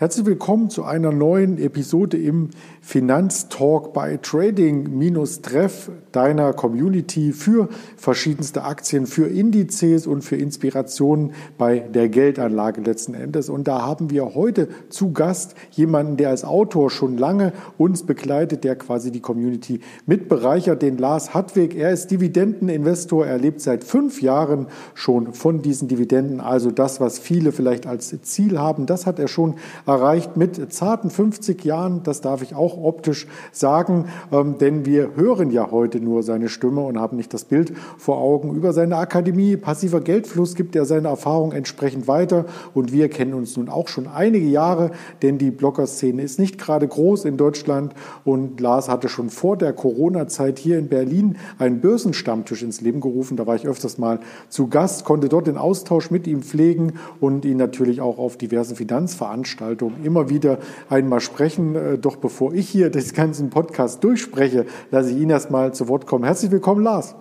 Herzlich willkommen zu einer neuen Episode im Finanztalk bei Trading-Treff deiner Community für verschiedenste Aktien, für Indizes und für Inspirationen bei der Geldanlage letzten Endes. Und da haben wir heute zu Gast jemanden, der als Autor schon lange uns begleitet, der quasi die Community mitbereichert, den Lars Hartwig. Er ist Dividendeninvestor. Er lebt seit fünf Jahren schon von diesen Dividenden. Also das, was viele vielleicht als Ziel haben, das hat er schon erreicht mit zarten 50 Jahren. Das darf ich auch optisch sagen, ähm, denn wir hören ja heute nur seine Stimme und haben nicht das Bild vor Augen. Über seine Akademie Passiver Geldfluss gibt er seine Erfahrung entsprechend weiter und wir kennen uns nun auch schon einige Jahre, denn die Blogger-Szene ist nicht gerade groß in Deutschland und Lars hatte schon vor der Corona-Zeit hier in Berlin einen Börsenstammtisch ins Leben gerufen. Da war ich öfters mal zu Gast, konnte dort den Austausch mit ihm pflegen und ihn natürlich auch auf diversen Finanzveranstaltungen Veranstaltung immer wieder einmal sprechen. Äh, doch bevor ich hier das ganzen Podcast durchspreche, lasse ich ihn erstmal zu Wort kommen. Herzlich willkommen, Lars.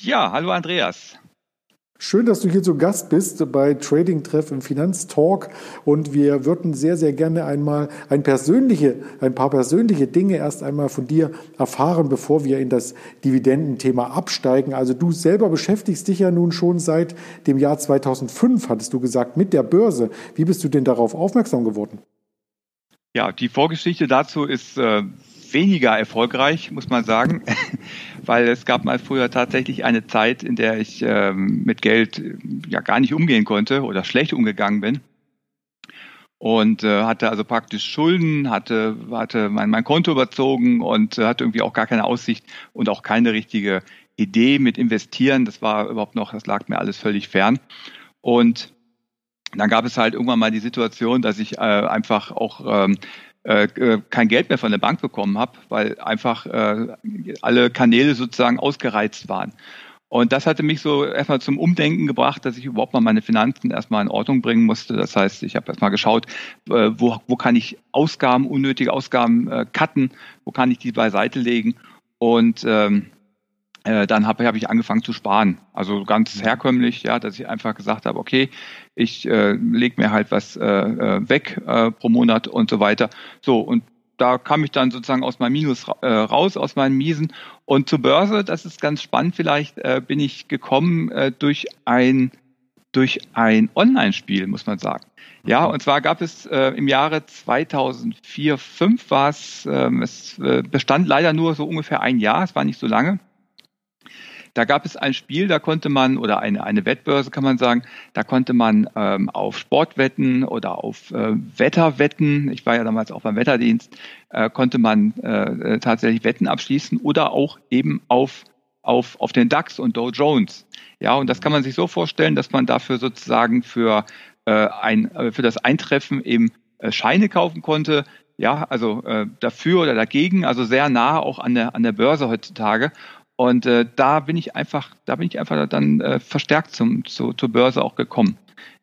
Ja, hallo Andreas. Schön, dass du hier zu Gast bist bei Trading Treff im Finanztalk und wir würden sehr, sehr gerne einmal ein, persönliche, ein paar persönliche Dinge erst einmal von dir erfahren, bevor wir in das Dividendenthema absteigen. Also du selber beschäftigst dich ja nun schon seit dem Jahr 2005, hattest du gesagt, mit der Börse. Wie bist du denn darauf aufmerksam geworden? Ja, die Vorgeschichte dazu ist äh, weniger erfolgreich, muss man sagen, weil es gab mal früher tatsächlich eine Zeit, in der ich ähm, mit Geld ja gar nicht umgehen konnte oder schlecht umgegangen bin und äh, hatte also praktisch Schulden, hatte, hatte mein, mein Konto überzogen und äh, hatte irgendwie auch gar keine Aussicht und auch keine richtige Idee mit investieren. Das war überhaupt noch, das lag mir alles völlig fern. Und dann gab es halt irgendwann mal die Situation, dass ich äh, einfach auch ähm, äh, äh, kein Geld mehr von der Bank bekommen habe, weil einfach äh, alle Kanäle sozusagen ausgereizt waren. Und das hatte mich so erstmal zum Umdenken gebracht, dass ich überhaupt mal meine Finanzen erstmal in Ordnung bringen musste. Das heißt, ich habe erstmal geschaut, äh, wo, wo kann ich Ausgaben, unnötige Ausgaben äh, cutten, wo kann ich die beiseite legen. Und ähm, äh, dann habe hab ich angefangen zu sparen. Also ganz herkömmlich, ja, dass ich einfach gesagt habe, okay, ich äh, lege mir halt was äh, äh, weg äh, pro Monat und so weiter. So, und da kam ich dann sozusagen aus meinem Minus äh, raus, aus meinem Miesen. Und zur Börse, das ist ganz spannend, vielleicht äh, bin ich gekommen äh, durch ein durch ein Online-Spiel, muss man sagen. Ja, und zwar gab es äh, im Jahre 2004, 5 war es, äh, es äh, bestand leider nur so ungefähr ein Jahr, es war nicht so lange. Da gab es ein Spiel, da konnte man, oder eine, eine Wettbörse kann man sagen, da konnte man ähm, auf Sportwetten oder auf äh, Wetterwetten, ich war ja damals auch beim Wetterdienst, äh, konnte man äh, tatsächlich Wetten abschließen oder auch eben auf, auf, auf den DAX und Dow Jones. Ja, und das kann man sich so vorstellen, dass man dafür sozusagen für, äh, ein, äh, für das Eintreffen eben äh, Scheine kaufen konnte, ja, also äh, dafür oder dagegen, also sehr nah auch an der an der Börse heutzutage. Und äh, da bin ich einfach, da bin ich einfach dann äh, verstärkt zum, zu, zur Börse auch gekommen.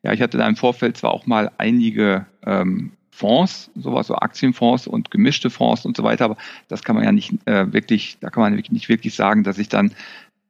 Ja, ich hatte da im Vorfeld zwar auch mal einige ähm, Fonds, sowas so Aktienfonds und gemischte Fonds und so weiter, aber das kann man ja nicht äh, wirklich, da kann man nicht wirklich sagen, dass ich dann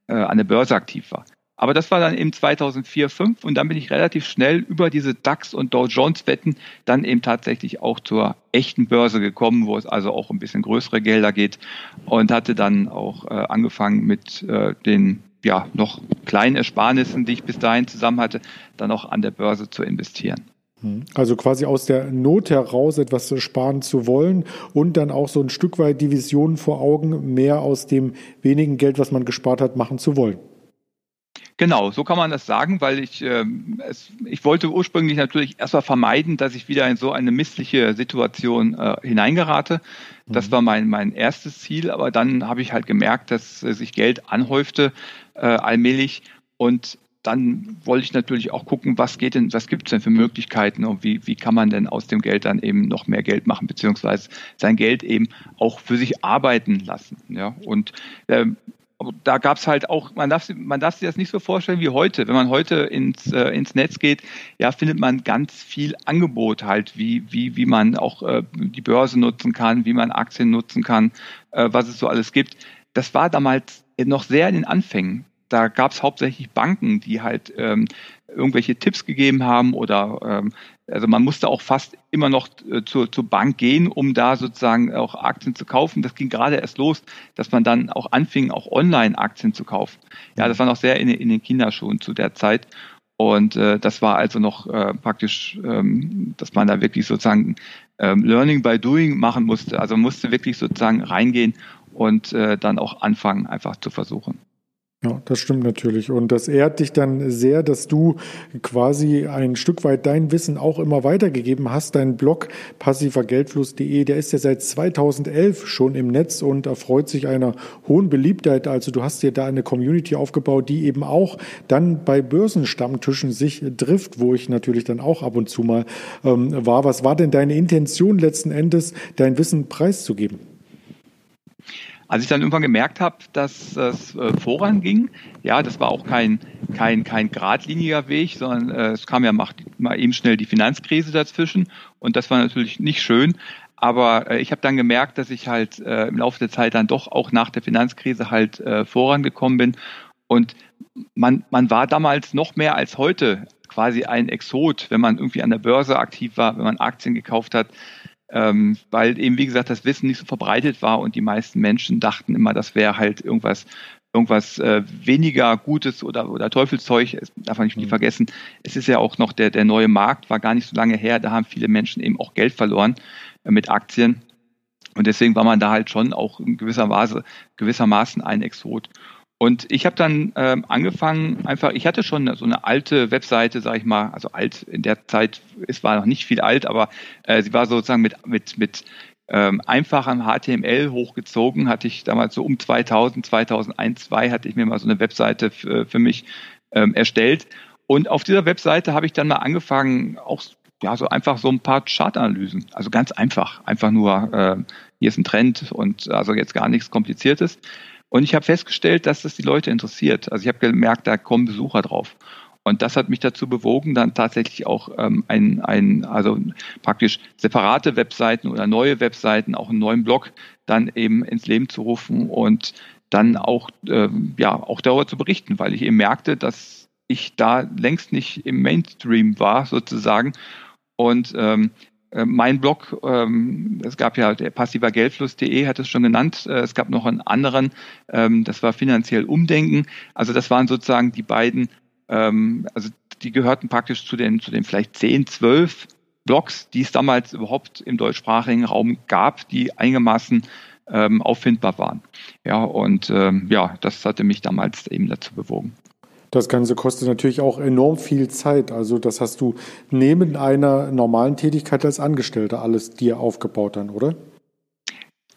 äh, an der Börse aktiv war. Aber das war dann eben 2004, 2005 und dann bin ich relativ schnell über diese DAX und Dow Jones Wetten dann eben tatsächlich auch zur echten Börse gekommen, wo es also auch ein bisschen größere Gelder geht und hatte dann auch äh, angefangen mit äh, den ja noch kleinen Ersparnissen, die ich bis dahin zusammen hatte, dann auch an der Börse zu investieren. Hm. Also quasi aus der Not heraus etwas sparen zu wollen und dann auch so ein Stück weit die Vision vor Augen, mehr aus dem wenigen Geld, was man gespart hat, machen zu wollen. Genau, so kann man das sagen, weil ich, äh, es, ich wollte ursprünglich natürlich erstmal vermeiden, dass ich wieder in so eine missliche Situation äh, hineingerate. Das mhm. war mein, mein erstes Ziel, aber dann habe ich halt gemerkt, dass äh, sich Geld anhäufte äh, allmählich und dann wollte ich natürlich auch gucken, was geht denn, was gibt es denn für Möglichkeiten und wie, wie kann man denn aus dem Geld dann eben noch mehr Geld machen, beziehungsweise sein Geld eben auch für sich arbeiten lassen. Ja, und da gab es halt auch, man darf, man darf sich das nicht so vorstellen wie heute. Wenn man heute ins, äh, ins Netz geht, ja, findet man ganz viel Angebot halt, wie, wie, wie man auch äh, die Börse nutzen kann, wie man Aktien nutzen kann, äh, was es so alles gibt. Das war damals noch sehr in den Anfängen. Da gab es hauptsächlich Banken, die halt ähm, irgendwelche Tipps gegeben haben oder ähm, also man musste auch fast immer noch äh, zur, zur Bank gehen, um da sozusagen auch Aktien zu kaufen. Das ging gerade erst los, dass man dann auch anfing, auch Online-Aktien zu kaufen. Ja, das war noch sehr in, in den Kinderschuhen zu der Zeit. Und äh, das war also noch äh, praktisch, ähm, dass man da wirklich sozusagen ähm, Learning by Doing machen musste. Also man musste wirklich sozusagen reingehen und äh, dann auch anfangen, einfach zu versuchen. Ja, das stimmt natürlich. Und das ehrt dich dann sehr, dass du quasi ein Stück weit dein Wissen auch immer weitergegeben hast. Dein Blog passivergeldfluss.de, der ist ja seit 2011 schon im Netz und erfreut sich einer hohen Beliebtheit. Also du hast dir da eine Community aufgebaut, die eben auch dann bei Börsenstammtischen sich trifft, wo ich natürlich dann auch ab und zu mal ähm, war. Was war denn deine Intention letzten Endes, dein Wissen preiszugeben? Als ich dann irgendwann gemerkt habe, dass das äh, voranging, ja, das war auch kein, kein, kein geradliniger Weg, sondern äh, es kam ja mal, mal eben schnell die Finanzkrise dazwischen und das war natürlich nicht schön. Aber äh, ich habe dann gemerkt, dass ich halt im Laufe der Zeit dann doch auch nach der Finanzkrise halt vorangekommen bin. Und man, man war damals noch mehr als heute quasi ein Exot, wenn man irgendwie an der Börse aktiv war, wenn man Aktien gekauft hat ähm, weil eben, wie gesagt, das Wissen nicht so verbreitet war und die meisten Menschen dachten immer, das wäre halt irgendwas, irgendwas äh, weniger Gutes oder, oder Teufelszeug, das darf man nicht mhm. vergessen. Es ist ja auch noch der, der neue Markt, war gar nicht so lange her, da haben viele Menschen eben auch Geld verloren äh, mit Aktien. Und deswegen war man da halt schon auch in gewisser Weise, gewissermaßen ein Exot. Und ich habe dann ähm, angefangen, einfach, ich hatte schon so eine alte Webseite, sage ich mal, also alt in der Zeit, es war noch nicht viel alt, aber äh, sie war sozusagen mit, mit, mit ähm, einfachem HTML hochgezogen, hatte ich damals so um 2000, 2001, 2002 hatte ich mir mal so eine Webseite für, für mich ähm, erstellt. Und auf dieser Webseite habe ich dann mal angefangen, auch ja, so einfach so ein paar Chartanalysen. Also ganz einfach. Einfach nur, äh, hier ist ein Trend und also jetzt gar nichts Kompliziertes. Und ich habe festgestellt, dass das die Leute interessiert. Also ich habe gemerkt, da kommen Besucher drauf. Und das hat mich dazu bewogen, dann tatsächlich auch ähm, ein, ein, also praktisch separate Webseiten oder neue Webseiten, auch einen neuen Blog dann eben ins Leben zu rufen und dann auch, ähm, ja, auch darüber zu berichten, weil ich eben merkte, dass ich da längst nicht im Mainstream war sozusagen und ähm, äh, mein Blog, ähm, es gab ja der passiver hat es schon genannt. Äh, es gab noch einen anderen, ähm, das war finanziell Umdenken. Also das waren sozusagen die beiden, ähm, also die gehörten praktisch zu den, zu den vielleicht zehn, zwölf Blogs, die es damals überhaupt im deutschsprachigen Raum gab, die einigermaßen ähm, auffindbar waren. Ja, und ähm, ja, das hatte mich damals eben dazu bewogen. Das Ganze kostet natürlich auch enorm viel Zeit. Also das hast du neben einer normalen Tätigkeit als Angestellter alles dir aufgebaut dann, oder?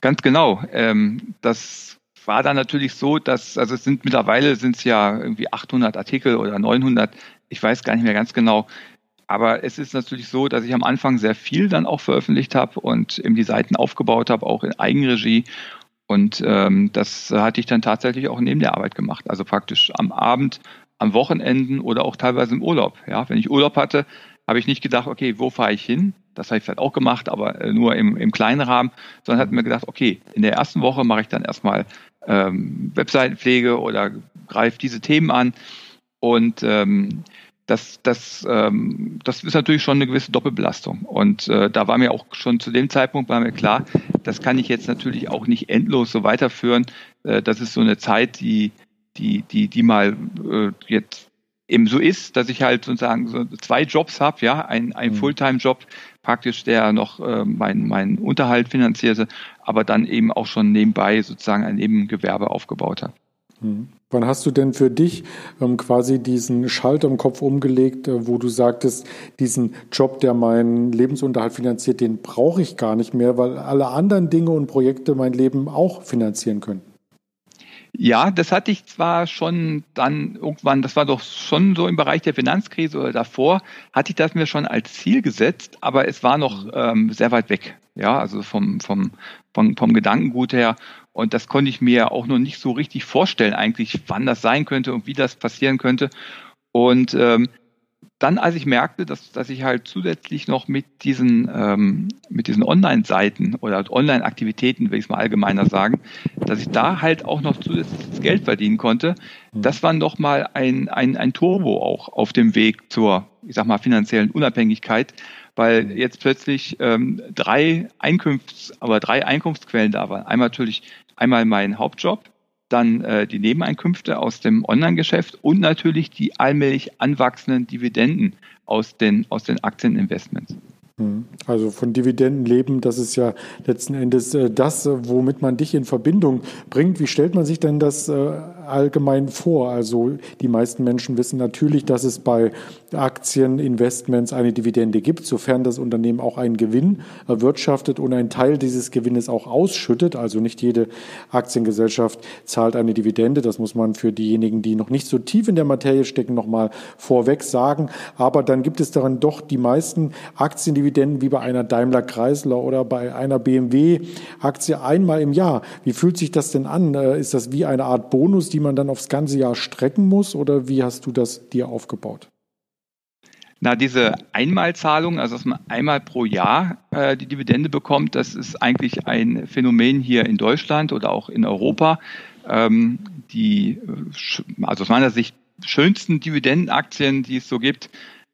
Ganz genau. Ähm, das war dann natürlich so, dass, also es sind mittlerweile sind es ja irgendwie 800 Artikel oder 900, ich weiß gar nicht mehr ganz genau. Aber es ist natürlich so, dass ich am Anfang sehr viel dann auch veröffentlicht habe und eben die Seiten aufgebaut habe, auch in Eigenregie. Und ähm, das hatte ich dann tatsächlich auch neben der Arbeit gemacht. Also praktisch am Abend am Wochenenden oder auch teilweise im Urlaub. Ja, wenn ich Urlaub hatte, habe ich nicht gedacht, okay, wo fahre ich hin? Das habe ich vielleicht auch gemacht, aber äh, nur im, im kleinen Rahmen, sondern habe mir gedacht, okay, in der ersten Woche mache ich dann erstmal ähm, Webseitenpflege oder greife diese Themen an. Und ähm, das, das, ähm, das ist natürlich schon eine gewisse Doppelbelastung. Und äh, da war mir auch schon zu dem Zeitpunkt war mir klar, das kann ich jetzt natürlich auch nicht endlos so weiterführen. Äh, das ist so eine Zeit, die die, die, die mal äh, jetzt eben so ist, dass ich halt sozusagen so zwei Jobs habe, ja, ein, ein mhm. Fulltime-Job praktisch, der noch äh, meinen mein Unterhalt finanzierte, aber dann eben auch schon nebenbei sozusagen ein Nebengewerbe aufgebaut hat. Mhm. Wann hast du denn für dich ähm, quasi diesen Schalter im Kopf umgelegt, äh, wo du sagtest, diesen Job, der meinen Lebensunterhalt finanziert, den brauche ich gar nicht mehr, weil alle anderen Dinge und Projekte mein Leben auch finanzieren können? Ja, das hatte ich zwar schon dann irgendwann, das war doch schon so im Bereich der Finanzkrise oder davor, hatte ich das mir schon als Ziel gesetzt, aber es war noch ähm, sehr weit weg. Ja, also vom, vom, vom, vom Gedankengut her. Und das konnte ich mir auch noch nicht so richtig vorstellen, eigentlich, wann das sein könnte und wie das passieren könnte. Und ähm, dann, als ich merkte, dass, dass ich halt zusätzlich noch mit diesen, ähm, mit diesen Online-Seiten oder Online-Aktivitäten, will ich es mal allgemeiner sagen, dass ich da halt auch noch zusätzliches Geld verdienen konnte, mhm. das war nochmal ein, ein, ein Turbo auch auf dem Weg zur, ich sag mal, finanziellen Unabhängigkeit, weil jetzt plötzlich ähm, drei Einkunfts, aber drei Einkunftsquellen da waren. Einmal natürlich einmal mein Hauptjob, dann äh, die Nebeneinkünfte aus dem Online-Geschäft und natürlich die allmählich anwachsenden Dividenden aus den, aus den Aktieninvestments. Hm. Also von Dividenden leben, das ist ja letzten Endes äh, das, äh, womit man dich in Verbindung bringt. Wie stellt man sich denn das äh, allgemein vor? Also die meisten Menschen wissen natürlich, dass es bei Aktieninvestments eine Dividende gibt, sofern das Unternehmen auch einen Gewinn erwirtschaftet und einen Teil dieses Gewinnes auch ausschüttet. Also nicht jede Aktiengesellschaft zahlt eine Dividende. Das muss man für diejenigen, die noch nicht so tief in der Materie stecken, nochmal vorweg sagen. Aber dann gibt es daran doch die meisten Aktien, Dividenden wie bei einer Daimler Chrysler oder bei einer BMW Aktie einmal im Jahr. Wie fühlt sich das denn an? Äh, ist das wie eine Art Bonus, die man dann aufs ganze Jahr strecken muss oder wie hast du das dir aufgebaut? Na, diese Einmalzahlung, also dass man einmal pro Jahr äh, die Dividende bekommt, das ist eigentlich ein Phänomen hier in Deutschland oder auch in Europa. Ähm, die, also aus meiner Sicht, schönsten Dividendenaktien, die es so gibt,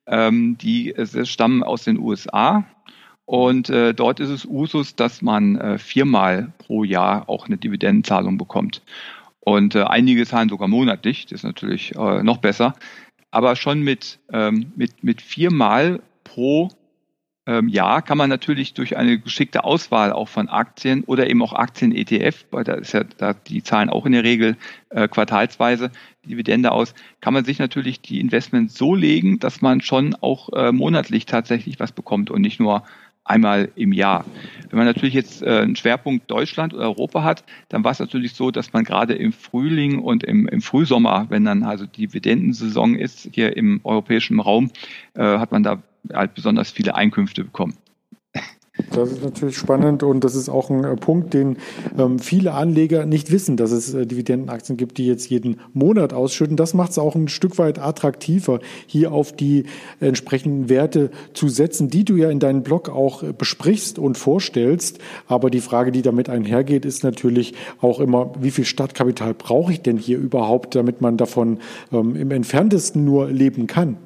ähm, die stammen aus den USA. Und äh, dort ist es Usus, dass man äh, viermal pro Jahr auch eine Dividendenzahlung bekommt. Und äh, einige zahlen sogar monatlich, das ist natürlich äh, noch besser. Aber schon mit, ähm, mit, mit viermal pro ähm, ja, kann man natürlich durch eine geschickte Auswahl auch von Aktien oder eben auch Aktien-ETF, weil da ist ja, da, die zahlen auch in der Regel äh, quartalsweise Dividende aus, kann man sich natürlich die Investments so legen, dass man schon auch äh, monatlich tatsächlich was bekommt und nicht nur einmal im Jahr. Wenn man natürlich jetzt äh, einen Schwerpunkt Deutschland oder Europa hat, dann war es natürlich so, dass man gerade im Frühling und im, im Frühsommer, wenn dann also Dividendensaison ist hier im europäischen Raum, äh, hat man da halt besonders viele Einkünfte bekommen. Das ist natürlich spannend und das ist auch ein äh, Punkt, den ähm, viele Anleger nicht wissen, dass es äh, Dividendenaktien gibt, die jetzt jeden Monat ausschütten. Das macht es auch ein Stück weit attraktiver, hier auf die entsprechenden Werte zu setzen, die du ja in deinem Blog auch äh, besprichst und vorstellst. Aber die Frage, die damit einhergeht, ist natürlich auch immer, wie viel Startkapital brauche ich denn hier überhaupt, damit man davon ähm, im entferntesten nur leben kann?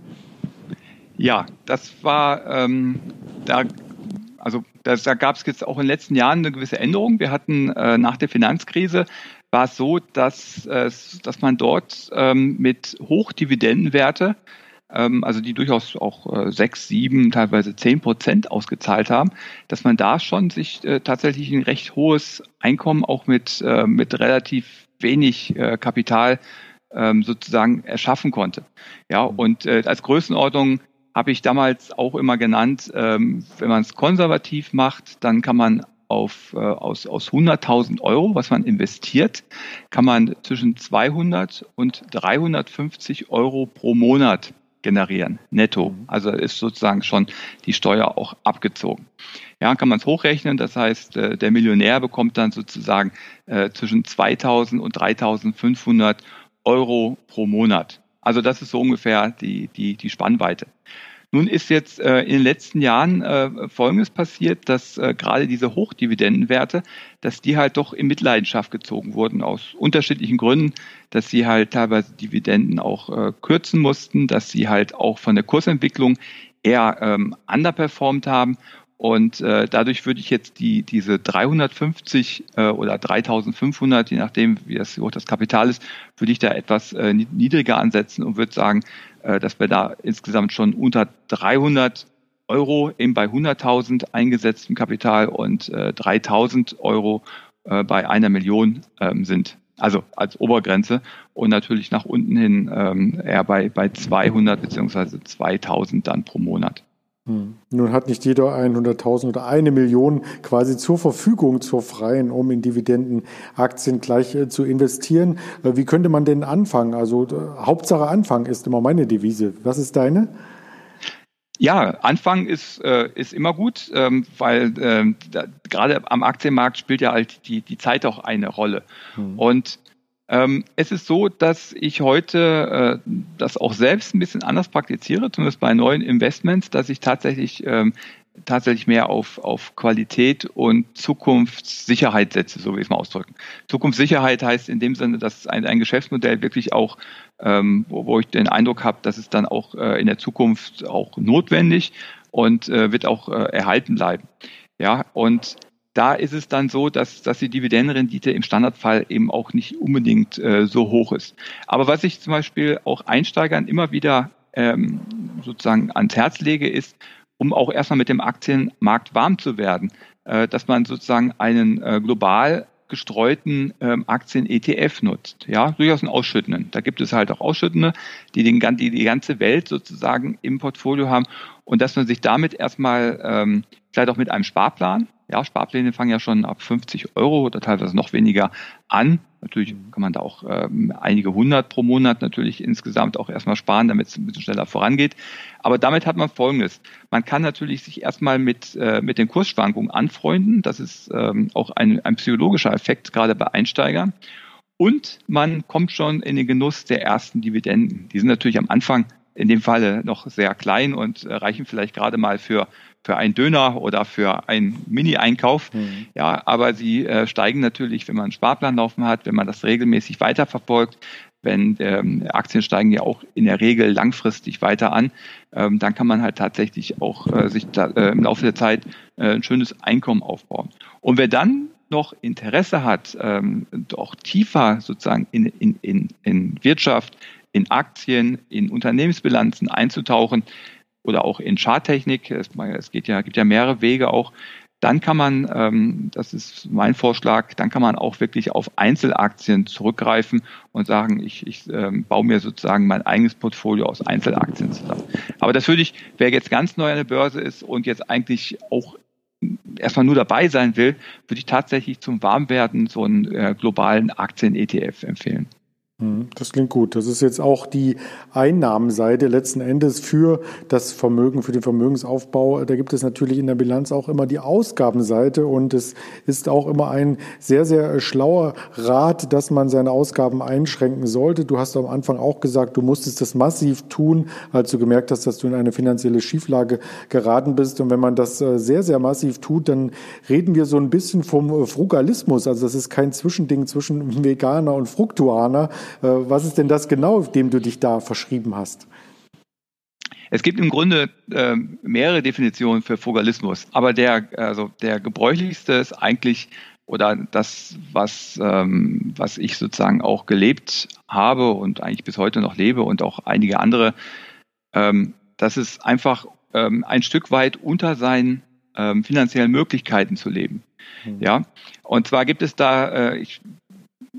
Ja, das war, ähm, da, also das, da gab es jetzt auch in den letzten Jahren eine gewisse Änderung. Wir hatten äh, nach der Finanzkrise war es so, dass, äh, dass man dort ähm, mit Hochdividendenwerte, ähm, also die durchaus auch äh, sechs, sieben, teilweise zehn Prozent ausgezahlt haben, dass man da schon sich äh, tatsächlich ein recht hohes Einkommen auch mit, äh, mit relativ wenig äh, Kapital ähm, sozusagen erschaffen konnte. Ja, und äh, als Größenordnung habe ich damals auch immer genannt, ähm, wenn man es konservativ macht, dann kann man auf, äh, aus, aus 100.000 Euro, was man investiert, kann man zwischen 200 und 350 Euro pro Monat generieren, netto. Mhm. Also ist sozusagen schon die Steuer auch abgezogen. Ja, kann man es hochrechnen. Das heißt, äh, der Millionär bekommt dann sozusagen äh, zwischen 2000 und 3500 Euro pro Monat. Also das ist so ungefähr die, die, die Spannweite. Nun ist jetzt äh, in den letzten Jahren äh, Folgendes passiert, dass äh, gerade diese Hochdividendenwerte, dass die halt doch in Mitleidenschaft gezogen wurden aus unterschiedlichen Gründen, dass sie halt teilweise Dividenden auch äh, kürzen mussten, dass sie halt auch von der Kursentwicklung eher ähm, underperformed haben und äh, dadurch würde ich jetzt die, diese 350 äh, oder 3500, je nachdem, wie das, wie hoch das Kapital ist, würde ich da etwas äh, niedriger ansetzen und würde sagen, äh, dass wir da insgesamt schon unter 300 Euro eben bei 100.000 eingesetztem Kapital und äh, 3.000 Euro äh, bei einer Million ähm, sind. Also als Obergrenze und natürlich nach unten hin ähm, eher bei, bei 200 beziehungsweise 2000 dann pro Monat. Hm. Nun hat nicht jeder 100.000 oder eine Million quasi zur Verfügung, zur freien, um in Dividendenaktien gleich äh, zu investieren. Äh, wie könnte man denn anfangen? Also äh, Hauptsache Anfang ist immer meine Devise. Was ist deine? Ja, Anfang ist, äh, ist immer gut, ähm, weil äh, gerade am Aktienmarkt spielt ja halt die, die Zeit auch eine Rolle. Hm. Und es ist so, dass ich heute äh, das auch selbst ein bisschen anders praktiziere, zumindest bei neuen Investments, dass ich tatsächlich ähm, tatsächlich mehr auf, auf Qualität und Zukunftssicherheit setze, so will ich es mal ausdrücken. Zukunftssicherheit heißt in dem Sinne, dass ein, ein Geschäftsmodell wirklich auch, ähm, wo, wo ich den Eindruck habe, dass es dann auch äh, in der Zukunft auch notwendig und äh, wird auch äh, erhalten bleiben. Ja, und da ist es dann so, dass, dass die Dividendenrendite im Standardfall eben auch nicht unbedingt äh, so hoch ist. Aber was ich zum Beispiel auch Einsteigern immer wieder ähm, sozusagen ans Herz lege, ist, um auch erstmal mit dem Aktienmarkt warm zu werden, äh, dass man sozusagen einen äh, global gestreuten ähm, Aktien-ETF nutzt. Ja, durchaus einen ausschüttenden. Da gibt es halt auch Ausschüttende, die, den, die die ganze Welt sozusagen im Portfolio haben und dass man sich damit erstmal ähm, vielleicht auch mit einem Sparplan ja, Sparpläne fangen ja schon ab 50 Euro oder teilweise noch weniger an. Natürlich mhm. kann man da auch ähm, einige hundert pro Monat natürlich insgesamt auch erstmal sparen, damit es ein bisschen schneller vorangeht. Aber damit hat man Folgendes. Man kann natürlich sich erstmal mit, äh, mit den Kursschwankungen anfreunden. Das ist ähm, auch ein, ein psychologischer Effekt, gerade bei Einsteigern. Und man kommt schon in den Genuss der ersten Dividenden. Die sind natürlich am Anfang in dem Falle noch sehr klein und äh, reichen vielleicht gerade mal für für einen Döner oder für einen Mini-Einkauf. Mhm. Ja, aber sie äh, steigen natürlich, wenn man einen Sparplan laufen hat, wenn man das regelmäßig weiterverfolgt, wenn ähm, Aktien steigen ja auch in der Regel langfristig weiter an, ähm, dann kann man halt tatsächlich auch äh, sich da, äh, im Laufe der Zeit äh, ein schönes Einkommen aufbauen. Und wer dann noch Interesse hat, ähm, auch tiefer sozusagen in, in, in, in Wirtschaft, in Aktien, in Unternehmensbilanzen einzutauchen, oder auch in Charttechnik. Es, es geht ja, gibt ja mehrere Wege auch. Dann kann man, ähm, das ist mein Vorschlag, dann kann man auch wirklich auf Einzelaktien zurückgreifen und sagen, ich, ich ähm, baue mir sozusagen mein eigenes Portfolio aus Einzelaktien zusammen. Aber das würde ich, wer jetzt ganz neu an der Börse ist und jetzt eigentlich auch erstmal nur dabei sein will, würde ich tatsächlich zum Warmwerden so einen äh, globalen Aktien-ETF empfehlen. Hm, das klingt gut. Das ist jetzt auch die Einnahmenseite letzten Endes für das Vermögen, für den Vermögensaufbau. Da gibt es natürlich in der Bilanz auch immer die Ausgabenseite und es ist auch immer ein sehr, sehr schlauer Rat, dass man seine Ausgaben einschränken sollte. Du hast am Anfang auch gesagt, du musstest das massiv tun, als du gemerkt hast, dass du in eine finanzielle Schieflage geraten bist. Und wenn man das äh, sehr, sehr massiv tut, dann reden wir so ein bisschen vom Frugalismus. Also das ist kein Zwischending zwischen Veganer und Fruktuaner, äh, was ist denn das genau, dem du dich da verschrieben hast? Es gibt im Grunde äh, mehrere Definitionen für Frugalismus, aber der, also der gebräuchlichste ist eigentlich oder das, was, ähm, was ich sozusagen auch gelebt habe und eigentlich bis heute noch lebe und auch einige andere, ähm, das ist einfach ähm, ein Stück weit unter seinen ähm, finanziellen Möglichkeiten zu leben. Mhm. Ja, und zwar gibt es da, äh, ich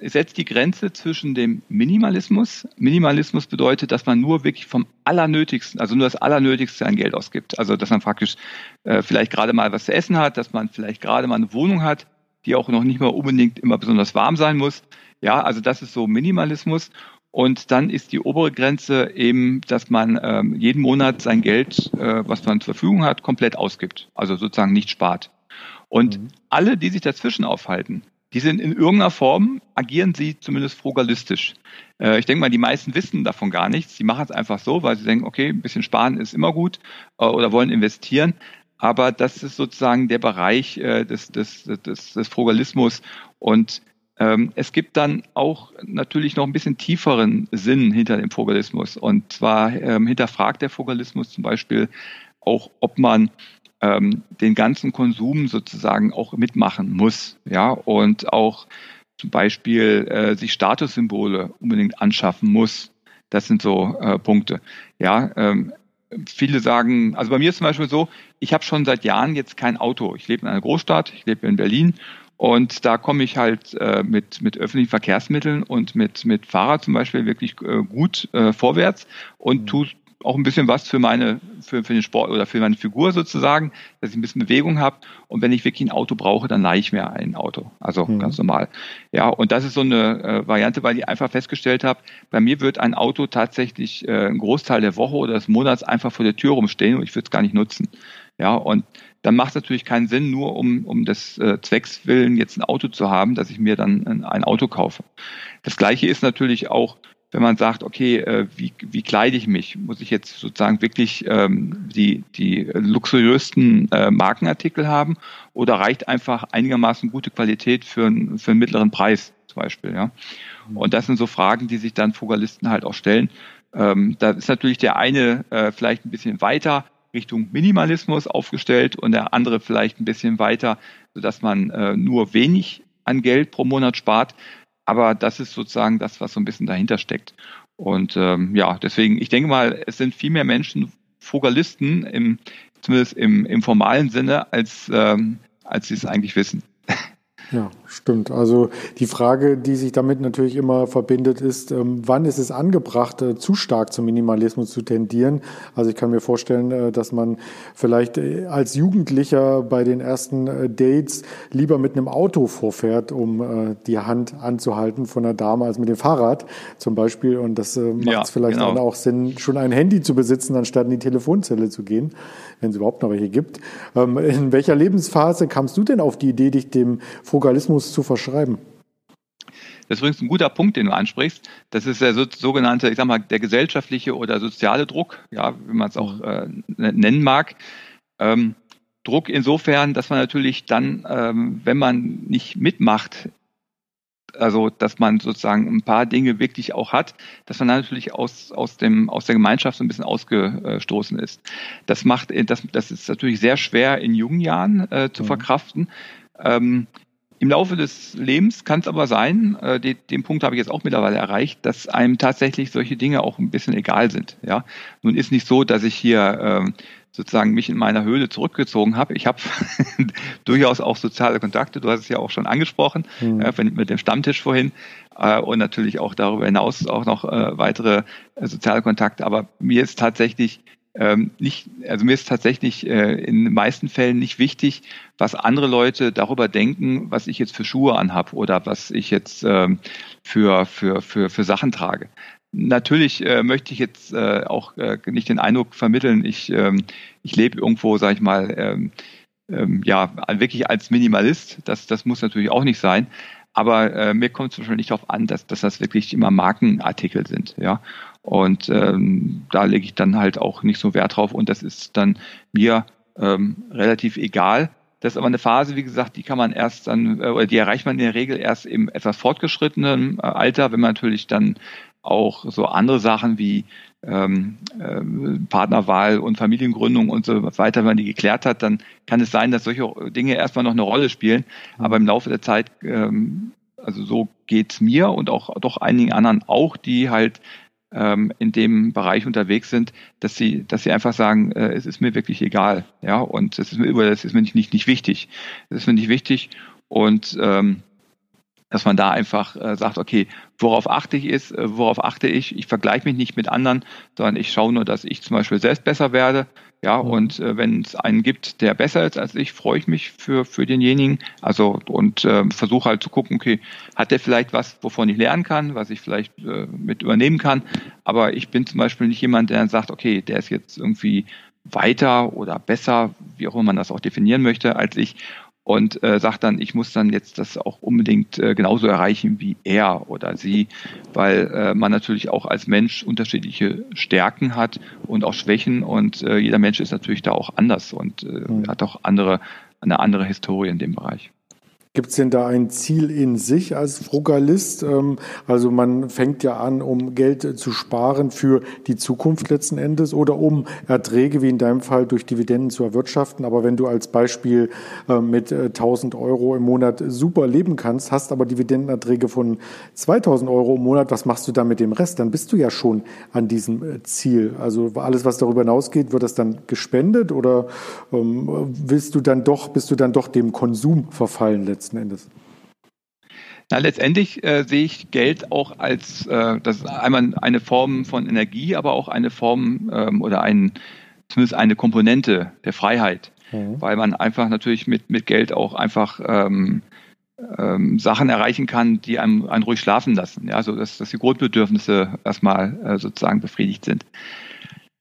setzt die Grenze zwischen dem Minimalismus. Minimalismus bedeutet, dass man nur wirklich vom Allernötigsten, also nur das Allernötigste an Geld ausgibt. Also dass man praktisch äh, vielleicht gerade mal was zu essen hat, dass man vielleicht gerade mal eine Wohnung hat, die auch noch nicht mal unbedingt immer besonders warm sein muss. Ja, also das ist so Minimalismus. Und dann ist die obere Grenze eben, dass man ähm, jeden Monat sein Geld, äh, was man zur Verfügung hat, komplett ausgibt. Also sozusagen nicht spart. Und mhm. alle, die sich dazwischen aufhalten, die sind in irgendeiner Form, agieren sie zumindest frugalistisch. Äh, ich denke mal, die meisten wissen davon gar nichts. Sie machen es einfach so, weil sie denken, okay, ein bisschen sparen ist immer gut äh, oder wollen investieren. Aber das ist sozusagen der Bereich äh, des, des, des, des Frugalismus. Und ähm, es gibt dann auch natürlich noch ein bisschen tieferen Sinn hinter dem Frugalismus. Und zwar ähm, hinterfragt der Frugalismus zum Beispiel auch, ob man ähm, den ganzen Konsum sozusagen auch mitmachen muss, ja, und auch zum Beispiel äh, sich Statussymbole unbedingt anschaffen muss. Das sind so äh, Punkte. Ja, ähm, viele sagen, also bei mir ist zum Beispiel so, ich habe schon seit Jahren jetzt kein Auto. Ich lebe in einer Großstadt, ich lebe in Berlin und da komme ich halt äh, mit, mit öffentlichen Verkehrsmitteln und mit, mit Fahrrad zum Beispiel wirklich äh, gut äh, vorwärts und mhm. Auch ein bisschen was für meine, für, für den Sport oder für meine Figur sozusagen, dass ich ein bisschen Bewegung habe. Und wenn ich wirklich ein Auto brauche, dann leihe ich mir ein Auto. Also mhm. ganz normal. Ja, und das ist so eine äh, Variante, weil ich einfach festgestellt habe, bei mir wird ein Auto tatsächlich äh, einen Großteil der Woche oder des Monats einfach vor der Tür rumstehen und ich würde es gar nicht nutzen. Ja, und dann macht es natürlich keinen Sinn, nur um, um des äh, Zwecks willen jetzt ein Auto zu haben, dass ich mir dann ein, ein Auto kaufe. Das gleiche ist natürlich auch wenn man sagt, okay, äh, wie, wie kleide ich mich? Muss ich jetzt sozusagen wirklich ähm, die, die luxuriösten äh, Markenartikel haben oder reicht einfach einigermaßen gute Qualität für, einen für einen mittleren Preis zum Beispiel? Ja? Mhm. Und das sind so Fragen, die sich dann Fugalisten halt auch stellen. Ähm, da ist natürlich der eine äh, vielleicht ein bisschen weiter, Richtung Minimalismus aufgestellt und der andere vielleicht ein bisschen weiter, sodass man äh, nur wenig an Geld pro Monat spart. Aber das ist sozusagen das, was so ein bisschen dahinter steckt. Und ähm, ja, deswegen, ich denke mal, es sind viel mehr Menschen Frugalisten, im, zumindest im, im formalen Sinne, als, ähm, als sie es eigentlich wissen. Ja, stimmt. Also die Frage, die sich damit natürlich immer verbindet, ist, ähm, wann ist es angebracht, äh, zu stark zum Minimalismus zu tendieren? Also ich kann mir vorstellen, äh, dass man vielleicht äh, als Jugendlicher bei den ersten Dates lieber mit einem Auto vorfährt, um die Hand anzuhalten von einer Dame, als mit dem Fahrrad zum Beispiel. Und das macht es ja, vielleicht genau. dann auch Sinn, schon ein Handy zu besitzen, anstatt in die Telefonzelle zu gehen, wenn es überhaupt noch welche gibt. Ähm, in welcher Lebensphase kamst du denn auf die Idee, dich dem Frugalismus zu verschreiben? Das ist übrigens ein guter Punkt, den du ansprichst. Das ist der sogenannte, ich sag mal, der gesellschaftliche oder soziale Druck, ja, wie man es auch äh, nennen mag. Ähm, Druck insofern, dass man natürlich dann, ähm, wenn man nicht mitmacht, also dass man sozusagen ein paar Dinge wirklich auch hat, dass man natürlich aus, aus, dem, aus der Gemeinschaft so ein bisschen ausgestoßen ist. Das macht, das, das ist natürlich sehr schwer in jungen Jahren äh, zu mhm. verkraften. Ähm, Im Laufe des Lebens kann es aber sein, äh, den, den Punkt habe ich jetzt auch mittlerweile erreicht, dass einem tatsächlich solche Dinge auch ein bisschen egal sind. Ja, nun ist nicht so, dass ich hier äh, sozusagen mich in meiner Höhle zurückgezogen habe. Ich habe durchaus auch soziale Kontakte. Du hast es ja auch schon angesprochen mhm. äh, mit dem Stammtisch vorhin äh, und natürlich auch darüber hinaus auch noch äh, weitere äh, soziale Kontakte. Aber mir ist tatsächlich ähm, nicht, also mir ist tatsächlich äh, in den meisten Fällen nicht wichtig, was andere Leute darüber denken, was ich jetzt für Schuhe anhab oder was ich jetzt ähm, für, für, für, für Sachen trage. Natürlich äh, möchte ich jetzt äh, auch äh, nicht den Eindruck vermitteln, ich, ähm, ich lebe irgendwo, sag ich mal, ähm, ähm, ja, wirklich als Minimalist. Das, das muss natürlich auch nicht sein. Aber äh, mir kommt es wahrscheinlich darauf an, dass, dass das wirklich immer Markenartikel sind, ja. Und ähm, da lege ich dann halt auch nicht so Wert drauf und das ist dann mir ähm, relativ egal. Das ist aber eine Phase, wie gesagt, die kann man erst dann, äh, oder die erreicht man in der Regel erst im etwas fortgeschrittenen äh, Alter, wenn man natürlich dann auch so andere Sachen wie ähm, äh, Partnerwahl und Familiengründung und so weiter, wenn man die geklärt hat, dann kann es sein, dass solche Dinge erstmal noch eine Rolle spielen. Mhm. Aber im Laufe der Zeit, ähm, also so geht's mir und auch doch einigen anderen auch, die halt ähm, in dem Bereich unterwegs sind, dass sie, dass sie einfach sagen, äh, es ist mir wirklich egal, ja, und es ist mir das ist mir nicht, nicht, nicht wichtig. Es ist mir nicht wichtig und ähm, dass man da einfach äh, sagt, okay, worauf achte ich ist, äh, worauf achte ich? Ich vergleiche mich nicht mit anderen, sondern ich schaue nur, dass ich zum Beispiel selbst besser werde. Ja, mhm. und äh, wenn es einen gibt, der besser ist als ich, freue ich mich für, für denjenigen. Also und äh, versuche halt zu gucken, okay, hat der vielleicht was, wovon ich lernen kann, was ich vielleicht äh, mit übernehmen kann. Aber ich bin zum Beispiel nicht jemand, der sagt, okay, der ist jetzt irgendwie weiter oder besser, wie auch immer man das auch definieren möchte, als ich und äh, sagt dann, ich muss dann jetzt das auch unbedingt äh, genauso erreichen wie er oder sie, weil äh, man natürlich auch als Mensch unterschiedliche Stärken hat und auch Schwächen und äh, jeder Mensch ist natürlich da auch anders und äh, mhm. hat auch andere eine andere Historie in dem Bereich. Gibt es denn da ein Ziel in sich als Frugalist? Ähm, also man fängt ja an, um Geld zu sparen für die Zukunft letzten Endes oder um Erträge wie in deinem Fall durch Dividenden zu erwirtschaften. Aber wenn du als Beispiel ähm, mit 1000 äh, Euro im Monat super leben kannst, hast aber Dividendenerträge von 2000 Euro im Monat, was machst du dann mit dem Rest? Dann bist du ja schon an diesem äh, Ziel. Also alles, was darüber hinausgeht, wird das dann gespendet oder ähm, willst du dann doch, bist du dann doch dem Konsum verfallen letztendlich? Letzten Endes? Na, letztendlich äh, sehe ich Geld auch als äh, das ist einmal eine Form von Energie, aber auch eine Form ähm, oder ein, zumindest eine Komponente der Freiheit, mhm. weil man einfach natürlich mit, mit Geld auch einfach ähm, ähm, Sachen erreichen kann, die einem, einen ruhig schlafen lassen. Ja, also dass, dass die Grundbedürfnisse erstmal äh, sozusagen befriedigt sind.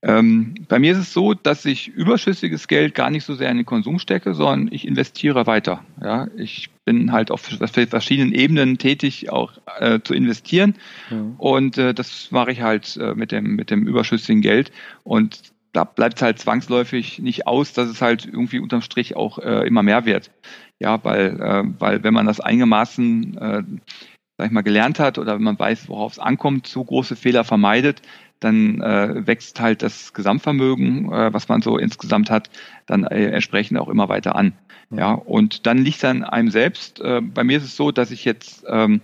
Ähm, bei mir ist es so, dass ich überschüssiges Geld gar nicht so sehr in den Konsum stecke, sondern ich investiere weiter. Ja, ich bin halt auf verschiedenen Ebenen tätig, auch äh, zu investieren. Mhm. Und äh, das mache ich halt äh, mit dem mit dem überschüssigen Geld. Und da bleibt es halt zwangsläufig nicht aus, dass es halt irgendwie unterm Strich auch äh, immer mehr wird. Ja, weil äh, weil wenn man das eingemaßen äh, sag ich mal, gelernt hat oder wenn man weiß, worauf es ankommt, so große Fehler vermeidet, dann äh, wächst halt das Gesamtvermögen, äh, was man so insgesamt hat, dann äh, entsprechend auch immer weiter an. Ja, und dann liegt an einem selbst. Äh, bei mir ist es so, dass ich jetzt, ähm,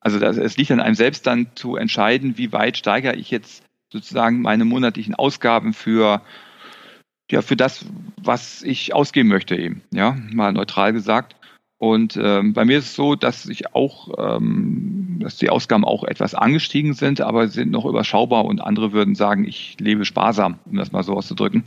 also das, es liegt an einem selbst dann zu entscheiden, wie weit steigere ich jetzt sozusagen meine monatlichen Ausgaben für ja für das, was ich ausgeben möchte eben. Ja, mal neutral gesagt. Und ähm, bei mir ist es so, dass ich auch, ähm, dass die Ausgaben auch etwas angestiegen sind, aber sind noch überschaubar und andere würden sagen, ich lebe sparsam, um das mal so auszudrücken.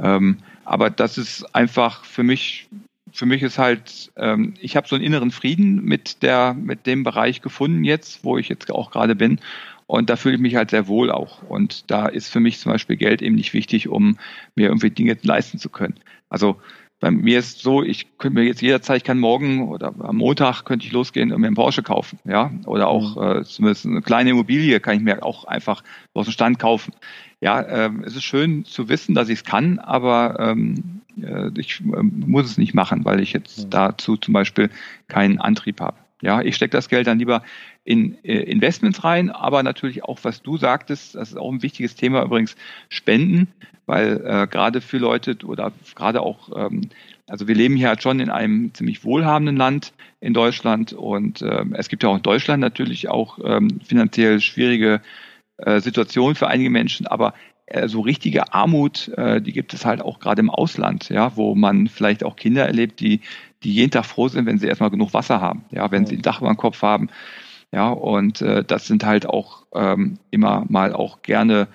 Ähm, aber das ist einfach für mich, für mich ist halt, ähm, ich habe so einen inneren Frieden mit der, mit dem Bereich gefunden jetzt, wo ich jetzt auch gerade bin. Und da fühle ich mich halt sehr wohl auch. Und da ist für mich zum Beispiel Geld eben nicht wichtig, um mir irgendwie Dinge leisten zu können. Also bei mir ist so, ich könnte mir jetzt jederzeit, ich kann morgen oder am Montag könnte ich losgehen und mir einen Porsche kaufen, ja, oder auch mhm. äh, zumindest eine kleine Immobilie kann ich mir auch einfach aus dem Stand kaufen. Ja, ähm, es ist schön zu wissen, dass ich es kann, aber ähm, äh, ich äh, muss es nicht machen, weil ich jetzt mhm. dazu zum Beispiel keinen Antrieb habe. Ja, ich stecke das Geld dann lieber in äh, Investments rein, aber natürlich auch, was du sagtest, das ist auch ein wichtiges Thema übrigens, Spenden, weil äh, gerade für Leute oder gerade auch, ähm, also wir leben hier halt schon in einem ziemlich wohlhabenden Land in Deutschland. Und äh, es gibt ja auch in Deutschland natürlich auch ähm, finanziell schwierige äh, Situationen für einige Menschen, aber äh, so richtige Armut, äh, die gibt es halt auch gerade im Ausland, ja, wo man vielleicht auch Kinder erlebt, die, die jeden Tag froh sind, wenn sie erstmal genug Wasser haben, ja, wenn sie ein Dach über dem Kopf haben. Ja, und äh, das sind halt auch ähm, immer mal auch gerne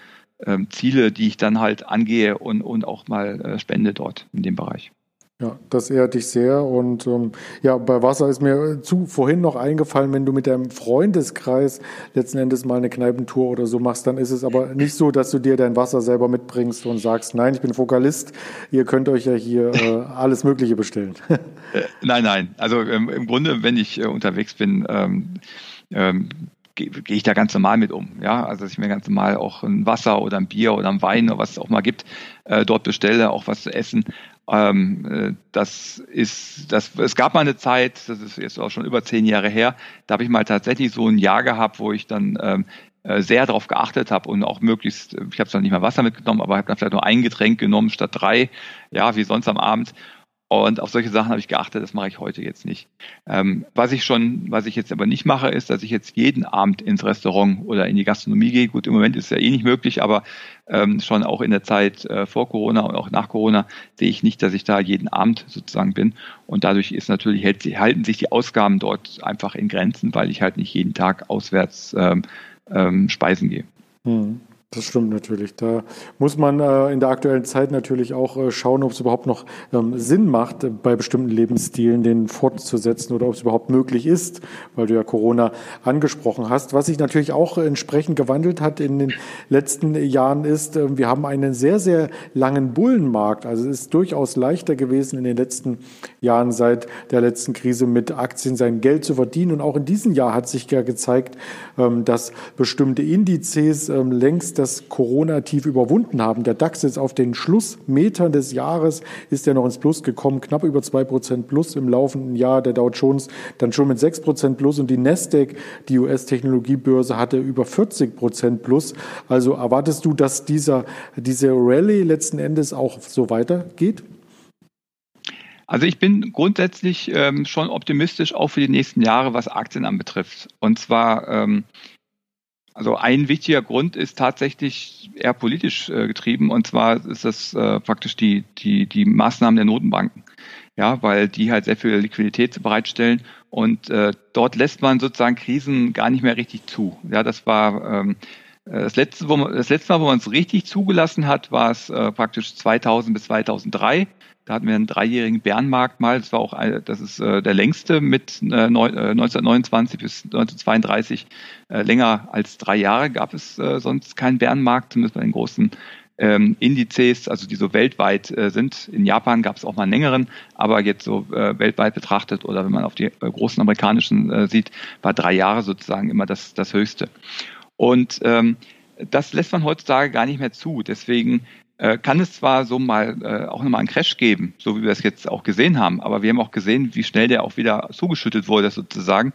ähm, Ziele, die ich dann halt angehe und, und auch mal äh, spende dort in dem Bereich. Ja, das ehrt dich sehr. Und ähm, ja, bei Wasser ist mir zu vorhin noch eingefallen, wenn du mit deinem Freundeskreis letzten Endes mal eine Kneipentour oder so machst, dann ist es aber nicht so, dass du dir dein Wasser selber mitbringst und sagst, nein, ich bin Vokalist, ihr könnt euch ja hier äh, alles Mögliche bestellen. äh, nein, nein. Also ähm, im Grunde, wenn ich äh, unterwegs bin, ähm, ähm, gehe geh ich da ganz normal mit um. Ja, also dass ich mir ganz normal auch ein Wasser oder ein Bier oder ein Wein oder was es auch mal gibt, äh, dort bestelle, auch was zu essen. Ähm, äh, das ist, das, es gab mal eine Zeit, das ist jetzt auch schon über zehn Jahre her, da habe ich mal tatsächlich so ein Jahr gehabt, wo ich dann ähm, äh, sehr darauf geachtet habe und auch möglichst, ich habe zwar nicht mal Wasser mitgenommen, aber habe dann vielleicht nur ein Getränk genommen statt drei, ja, wie sonst am Abend. Und auf solche Sachen habe ich geachtet, das mache ich heute jetzt nicht. Ähm, was ich schon, was ich jetzt aber nicht mache, ist, dass ich jetzt jeden Abend ins Restaurant oder in die Gastronomie gehe. Gut, im Moment ist es ja eh nicht möglich, aber ähm, schon auch in der Zeit äh, vor Corona und auch nach Corona sehe ich nicht, dass ich da jeden Abend sozusagen bin. Und dadurch ist natürlich, hält, halten sich die Ausgaben dort einfach in Grenzen, weil ich halt nicht jeden Tag auswärts ähm, ähm, speisen gehe. Hm. Das stimmt natürlich. Da muss man äh, in der aktuellen Zeit natürlich auch äh, schauen, ob es überhaupt noch ähm, Sinn macht, äh, bei bestimmten Lebensstilen den fortzusetzen oder ob es überhaupt möglich ist, weil du ja Corona angesprochen hast. Was sich natürlich auch entsprechend gewandelt hat in den letzten Jahren ist, äh, wir haben einen sehr, sehr langen Bullenmarkt. Also es ist durchaus leichter gewesen in den letzten Jahren seit der letzten Krise mit Aktien sein Geld zu verdienen. Und auch in diesem Jahr hat sich ja gezeigt, ähm, dass bestimmte Indizes ähm, längst das Corona-Tief überwunden haben. Der DAX ist auf den Schlussmetern des Jahres, ist er noch ins Plus gekommen, knapp über zwei Prozent plus im laufenden Jahr. Der Dow Jones dann schon mit sechs Prozent plus und die Nasdaq, die US-Technologiebörse, hatte über 40 Prozent plus. Also erwartest du, dass dieser, diese Rallye letzten Endes auch so weitergeht? Also ich bin grundsätzlich ähm, schon optimistisch auch für die nächsten Jahre, was Aktien anbetrifft. Und zwar ähm, also ein wichtiger Grund ist tatsächlich eher politisch äh, getrieben und zwar ist das äh, praktisch die, die, die Maßnahmen der Notenbanken. Ja, weil die halt sehr viel Liquidität bereitstellen und äh, dort lässt man sozusagen Krisen gar nicht mehr richtig zu. Ja, das war ähm, äh, das letzte, wo man, das letzte Mal, wo man es richtig zugelassen hat, war es äh, praktisch 2000 bis 2003. Da hatten wir einen dreijährigen Bärenmarkt mal. Das war auch, das ist äh, der längste mit äh, 1929 äh, bis 1932. Äh, länger als drei Jahre gab es äh, sonst keinen Bärenmarkt, zumindest bei den großen ähm, Indizes, also die so weltweit äh, sind. In Japan gab es auch mal einen längeren, aber jetzt so äh, weltweit betrachtet oder wenn man auf die äh, großen amerikanischen äh, sieht, war drei Jahre sozusagen immer das, das höchste. Und ähm, das lässt man heutzutage gar nicht mehr zu. Deswegen äh, kann es zwar so mal äh, auch nochmal einen Crash geben, so wie wir es jetzt auch gesehen haben, aber wir haben auch gesehen, wie schnell der auch wieder zugeschüttet wurde sozusagen.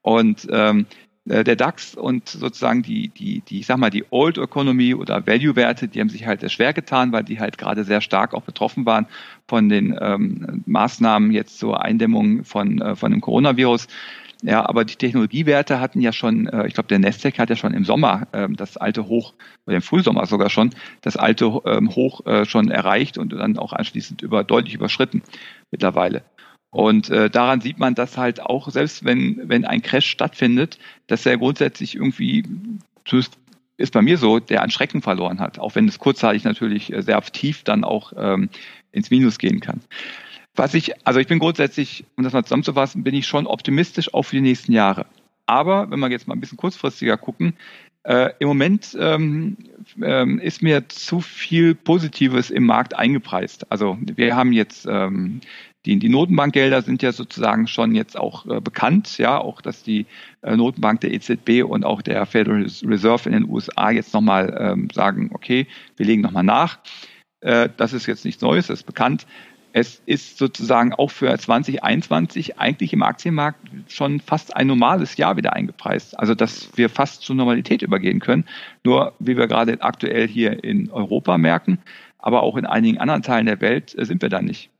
Und ähm, äh, der DAX und sozusagen die, die, die, ich sag mal, die Old Economy oder Value-Werte, die haben sich halt sehr schwer getan, weil die halt gerade sehr stark auch betroffen waren von den ähm, Maßnahmen jetzt zur Eindämmung von, äh, von dem Coronavirus. Ja, aber die Technologiewerte hatten ja schon, äh, ich glaube, der Nasdaq hat ja schon im Sommer äh, das alte Hoch, oder im Frühsommer sogar schon, das alte ähm, Hoch äh, schon erreicht und dann auch anschließend über deutlich überschritten mittlerweile. Und äh, daran sieht man, dass halt auch, selbst wenn, wenn ein Crash stattfindet, dass er grundsätzlich irgendwie, zumindest ist bei mir so, der an Schrecken verloren hat, auch wenn es kurzzeitig natürlich äh, sehr tief dann auch ähm, ins Minus gehen kann. Was ich, also ich bin grundsätzlich, um das mal zusammenzufassen, bin ich schon optimistisch auch für die nächsten Jahre. Aber wenn wir jetzt mal ein bisschen kurzfristiger gucken, äh, im Moment ähm, ähm, ist mir zu viel Positives im Markt eingepreist. Also wir haben jetzt ähm, die, die Notenbankgelder sind ja sozusagen schon jetzt auch äh, bekannt, ja, auch dass die äh, Notenbank der EZB und auch der Federal Reserve in den USA jetzt nochmal ähm, sagen, okay, wir legen nochmal nach. Äh, das ist jetzt nichts Neues, das ist bekannt. Es ist sozusagen auch für 2021 eigentlich im Aktienmarkt schon fast ein normales Jahr wieder eingepreist. Also dass wir fast zur Normalität übergehen können. Nur wie wir gerade aktuell hier in Europa merken, aber auch in einigen anderen Teilen der Welt äh, sind wir da nicht.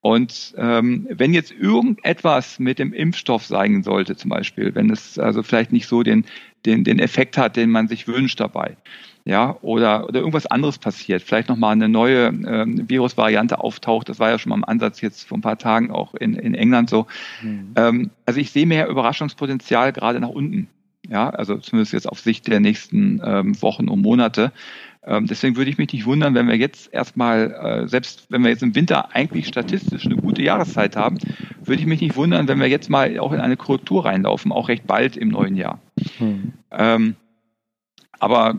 Und ähm, wenn jetzt irgendetwas mit dem Impfstoff sein sollte, zum Beispiel, wenn es also vielleicht nicht so den, den, den Effekt hat, den man sich wünscht dabei, ja, oder, oder irgendwas anderes passiert, vielleicht nochmal eine neue ähm, Virusvariante auftaucht, das war ja schon mal im Ansatz jetzt vor ein paar Tagen auch in, in England so. Mhm. Ähm, also ich sehe mehr Überraschungspotenzial gerade nach unten. Ja, also zumindest jetzt auf Sicht der nächsten ähm, Wochen und Monate. Ähm, deswegen würde ich mich nicht wundern, wenn wir jetzt erstmal, äh, selbst wenn wir jetzt im Winter eigentlich statistisch eine gute Jahreszeit haben, würde ich mich nicht wundern, wenn wir jetzt mal auch in eine Korrektur reinlaufen, auch recht bald im neuen Jahr. Hm. Ähm, aber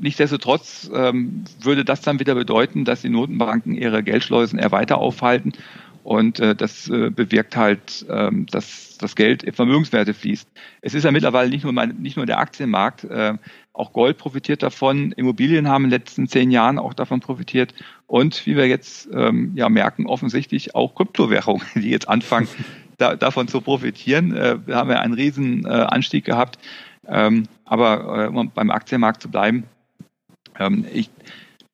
nichtsdestotrotz ähm, würde das dann wieder bedeuten, dass die Notenbanken ihre Geldschleusen eher weiter aufhalten und äh, das äh, bewirkt halt, ähm, dass das Geld in Vermögenswerte fließt. Es ist ja mittlerweile nicht nur, mein, nicht nur der Aktienmarkt, äh, auch Gold profitiert davon, Immobilien haben in den letzten zehn Jahren auch davon profitiert und wie wir jetzt ähm, ja merken, offensichtlich auch Kryptowährungen, die jetzt anfangen, da, davon zu profitieren. Äh, wir haben ja einen riesen äh, Anstieg gehabt, ähm, aber äh, um beim Aktienmarkt zu bleiben, ähm, ich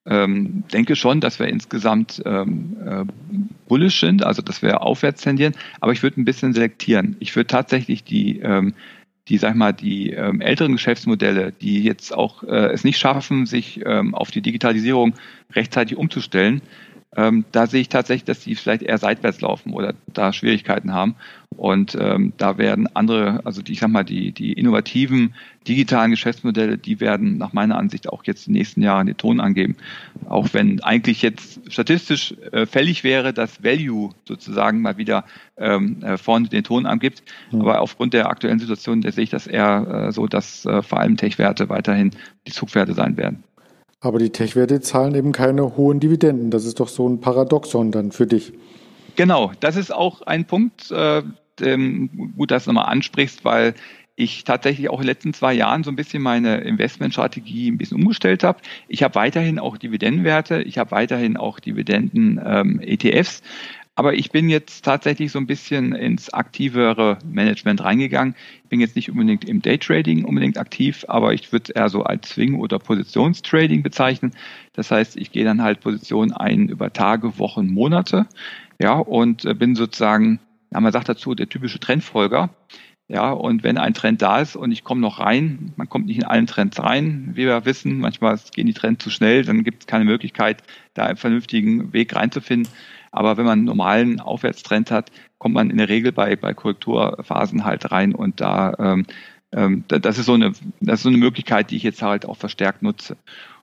ähm, denke schon, dass wir insgesamt ähm, äh, bullish sind, also dass wir aufwärts tendieren, aber ich würde ein bisschen selektieren. Ich würde tatsächlich die, ähm, die, sag mal, die ähm, älteren Geschäftsmodelle, die jetzt auch äh, es nicht schaffen, sich ähm, auf die Digitalisierung rechtzeitig umzustellen, ähm, da sehe ich tatsächlich, dass die vielleicht eher seitwärts laufen oder da Schwierigkeiten haben. Und ähm, da werden andere, also die, ich sag mal, die, die innovativen digitalen Geschäftsmodelle, die werden nach meiner Ansicht auch jetzt in den nächsten Jahren den Ton angeben. Auch wenn eigentlich jetzt statistisch äh, fällig wäre, dass Value sozusagen mal wieder ähm, äh, vorne den Ton angibt. Mhm. Aber aufgrund der aktuellen Situation, da sehe ich das eher äh, so, dass äh, vor allem Tech-Werte weiterhin die Zugpferde sein werden. Aber die Tech-Werte zahlen eben keine hohen Dividenden. Das ist doch so ein Paradoxon dann für dich. Genau, das ist auch ein Punkt, äh, ähm, gut, dass du nochmal ansprichst, weil ich tatsächlich auch in den letzten zwei Jahren so ein bisschen meine Investmentstrategie ein bisschen umgestellt habe. Ich habe weiterhin auch Dividendenwerte, ich habe weiterhin auch Dividenden-ETFs, ähm, aber ich bin jetzt tatsächlich so ein bisschen ins aktivere Management reingegangen. Ich bin jetzt nicht unbedingt im Daytrading unbedingt aktiv, aber ich würde es eher so als Swing- oder Positionstrading bezeichnen. Das heißt, ich gehe dann halt Positionen ein über Tage, Wochen, Monate. Ja, und äh, bin sozusagen, ja, man sagt dazu, der typische Trendfolger. Ja, und wenn ein Trend da ist und ich komme noch rein, man kommt nicht in allen Trends rein, wie wir wissen, manchmal gehen die Trends zu schnell, dann gibt es keine Möglichkeit, da einen vernünftigen Weg reinzufinden. Aber wenn man einen normalen Aufwärtstrend hat, kommt man in der Regel bei, bei Korrekturphasen halt rein und da ähm, ähm, das ist so eine das ist so eine Möglichkeit, die ich jetzt halt auch verstärkt nutze.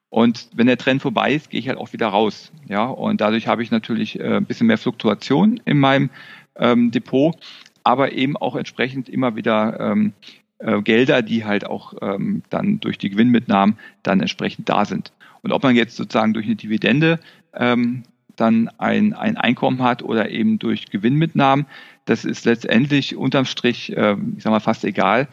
Und wenn der Trend vorbei ist, gehe ich halt auch wieder raus. Ja, und dadurch habe ich natürlich äh, ein bisschen mehr Fluktuation in meinem ähm, Depot, aber eben auch entsprechend immer wieder ähm, äh, Gelder, die halt auch ähm, dann durch die Gewinnmitnahmen dann entsprechend da sind. Und ob man jetzt sozusagen durch eine Dividende ähm, dann ein, ein Einkommen hat oder eben durch Gewinnmitnahmen. Das ist letztendlich unterm Strich, äh, ich sag mal, fast egal.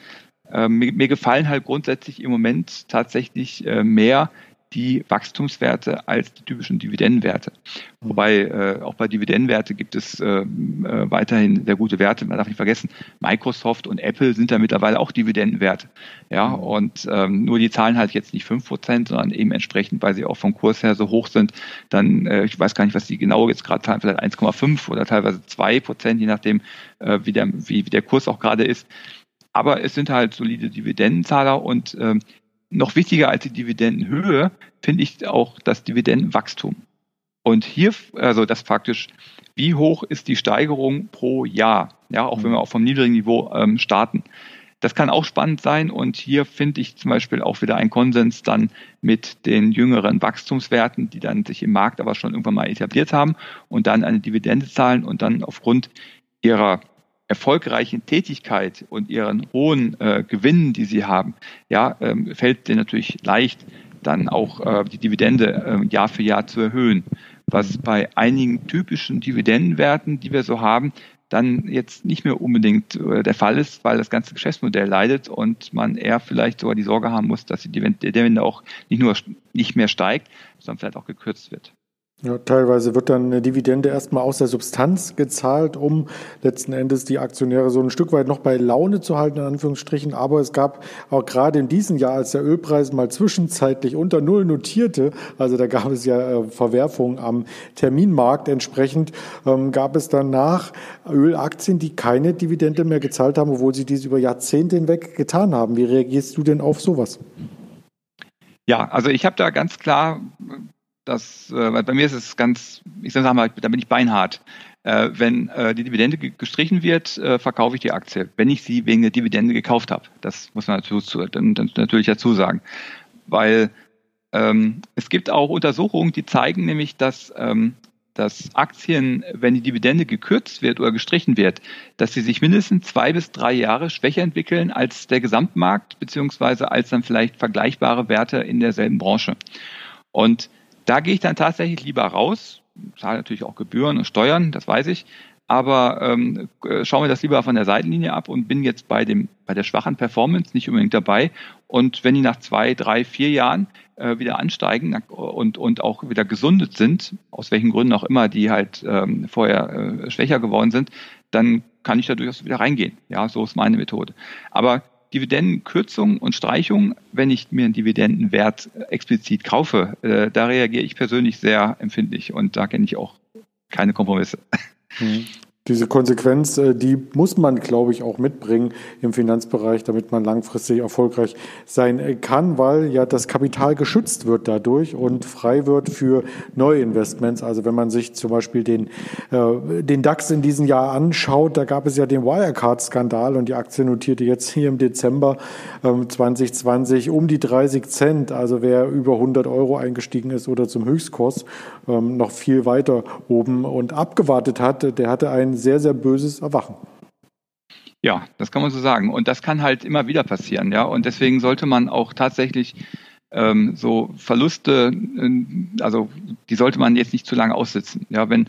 Äh, mir, mir, gefallen halt grundsätzlich im Moment tatsächlich äh, mehr die Wachstumswerte als die typischen Dividendenwerte. Mhm. Wobei äh, auch bei Dividendenwerte gibt es äh, äh, weiterhin sehr gute Werte. Man darf nicht vergessen, Microsoft und Apple sind da mittlerweile auch Dividendenwerte. Ja, mhm. und ähm, nur die zahlen halt jetzt nicht fünf Prozent, sondern eben entsprechend, weil sie auch vom Kurs her so hoch sind, dann, äh, ich weiß gar nicht, was die genau jetzt gerade zahlen, vielleicht 1,5 oder teilweise zwei Prozent, je nachdem, äh, wie, der, wie, wie der Kurs auch gerade ist. Aber es sind halt solide Dividendenzahler und ähm, noch wichtiger als die Dividendenhöhe finde ich auch das Dividendenwachstum. Und hier, also das praktisch, wie hoch ist die Steigerung pro Jahr? Ja, auch wenn wir auch vom niedrigen Niveau ähm, starten. Das kann auch spannend sein und hier finde ich zum Beispiel auch wieder einen Konsens dann mit den jüngeren Wachstumswerten, die dann sich im Markt aber schon irgendwann mal etabliert haben und dann eine Dividende zahlen und dann aufgrund ihrer erfolgreichen Tätigkeit und ihren hohen äh, Gewinnen, die sie haben, ja, ähm, fällt dir natürlich leicht, dann auch äh, die Dividende äh, Jahr für Jahr zu erhöhen. Was bei einigen typischen Dividendenwerten, die wir so haben, dann jetzt nicht mehr unbedingt äh, der Fall ist, weil das ganze Geschäftsmodell leidet und man eher vielleicht sogar die Sorge haben muss, dass die Dividende auch nicht nur nicht mehr steigt, sondern vielleicht auch gekürzt wird. Ja, teilweise wird dann eine Dividende erstmal aus der Substanz gezahlt, um letzten Endes die Aktionäre so ein Stück weit noch bei Laune zu halten, in Anführungsstrichen. Aber es gab auch gerade in diesem Jahr, als der Ölpreis mal zwischenzeitlich unter Null notierte, also da gab es ja äh, Verwerfungen am Terminmarkt entsprechend, ähm, gab es danach Ölaktien, die keine Dividende mehr gezahlt haben, obwohl sie dies über Jahrzehnte hinweg getan haben. Wie reagierst du denn auf sowas? Ja, also ich habe da ganz klar das, äh, bei mir ist es ganz, ich sage mal, da bin ich beinhart. Äh, wenn äh, die Dividende gestrichen wird, äh, verkaufe ich die Aktie, wenn ich sie wegen der Dividende gekauft habe. Das muss man dazu, dann, dann natürlich dazu sagen. Weil ähm, es gibt auch Untersuchungen, die zeigen nämlich, dass, ähm, dass Aktien, wenn die Dividende gekürzt wird oder gestrichen wird, dass sie sich mindestens zwei bis drei Jahre schwächer entwickeln als der Gesamtmarkt, beziehungsweise als dann vielleicht vergleichbare Werte in derselben Branche. Und da gehe ich dann tatsächlich lieber raus, zahle natürlich auch Gebühren und Steuern, das weiß ich, aber ähm, äh, schaue mir das lieber von der Seitenlinie ab und bin jetzt bei dem bei der schwachen Performance nicht unbedingt dabei. Und wenn die nach zwei, drei, vier Jahren äh, wieder ansteigen und und auch wieder gesundet sind, aus welchen Gründen auch immer, die halt ähm, vorher äh, schwächer geworden sind, dann kann ich da durchaus wieder reingehen. Ja, so ist meine Methode. Aber Dividendenkürzung und Streichung, wenn ich mir einen Dividendenwert explizit kaufe, äh, da reagiere ich persönlich sehr empfindlich und da kenne ich auch keine Kompromisse. Mhm diese Konsequenz, äh, die muss man, glaube ich, auch mitbringen im Finanzbereich, damit man langfristig erfolgreich sein äh, kann, weil ja das Kapital geschützt wird dadurch und frei wird für neue Investments. Also wenn man sich zum Beispiel den, äh, den DAX in diesem Jahr anschaut, da gab es ja den Wirecard-Skandal und die Aktie notierte jetzt hier im Dezember 2020 ähm, um die 30 Cent. Also wer über 100 Euro eingestiegen ist oder zum Höchstkurs ähm, noch viel weiter oben und abgewartet hat, der hatte sehr, sehr böses Erwachen. Ja, das kann man so sagen. Und das kann halt immer wieder passieren, ja. Und deswegen sollte man auch tatsächlich ähm, so Verluste, äh, also die sollte man jetzt nicht zu lange aussitzen. Ja, wenn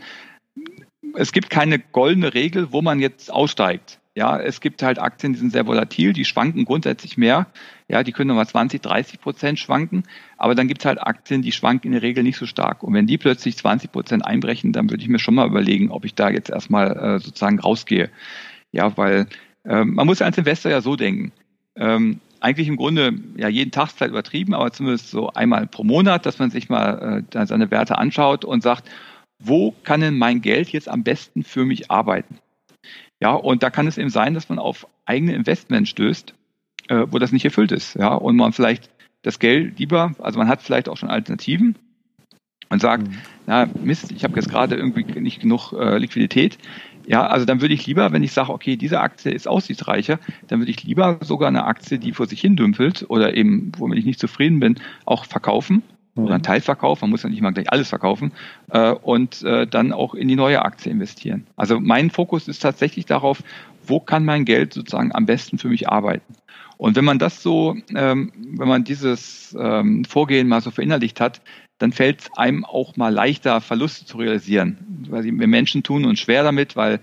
es gibt keine goldene Regel, wo man jetzt aussteigt. Ja, es gibt halt Aktien, die sind sehr volatil, die schwanken grundsätzlich mehr. Ja, die können nochmal 20, 30 Prozent schwanken. Aber dann gibt es halt Aktien, die schwanken in der Regel nicht so stark. Und wenn die plötzlich 20 Prozent einbrechen, dann würde ich mir schon mal überlegen, ob ich da jetzt erstmal äh, sozusagen rausgehe. Ja, weil äh, man muss als Investor ja so denken. Ähm, eigentlich im Grunde ja jeden Tag vielleicht übertrieben, aber zumindest so einmal pro Monat, dass man sich mal äh, seine Werte anschaut und sagt, wo kann denn mein Geld jetzt am besten für mich arbeiten? Ja, und da kann es eben sein, dass man auf eigene Investments stößt, äh, wo das nicht erfüllt ist. Ja, und man vielleicht das Geld lieber, also man hat vielleicht auch schon Alternativen und sagt, mhm. na Mist, ich habe jetzt gerade irgendwie nicht genug äh, Liquidität. Ja, also dann würde ich lieber, wenn ich sage, okay, diese Aktie ist aussichtsreicher, dann würde ich lieber sogar eine Aktie, die vor sich hin dümpelt oder eben, womit ich nicht zufrieden bin, auch verkaufen oder einen Teilverkauf, man muss ja nicht mal gleich alles verkaufen, äh, und äh, dann auch in die neue Aktie investieren. Also mein Fokus ist tatsächlich darauf, wo kann mein Geld sozusagen am besten für mich arbeiten. Und wenn man das so, ähm, wenn man dieses ähm, Vorgehen mal so verinnerlicht hat, dann fällt es einem auch mal leichter, Verluste zu realisieren. Weil wir Menschen tun uns schwer damit, weil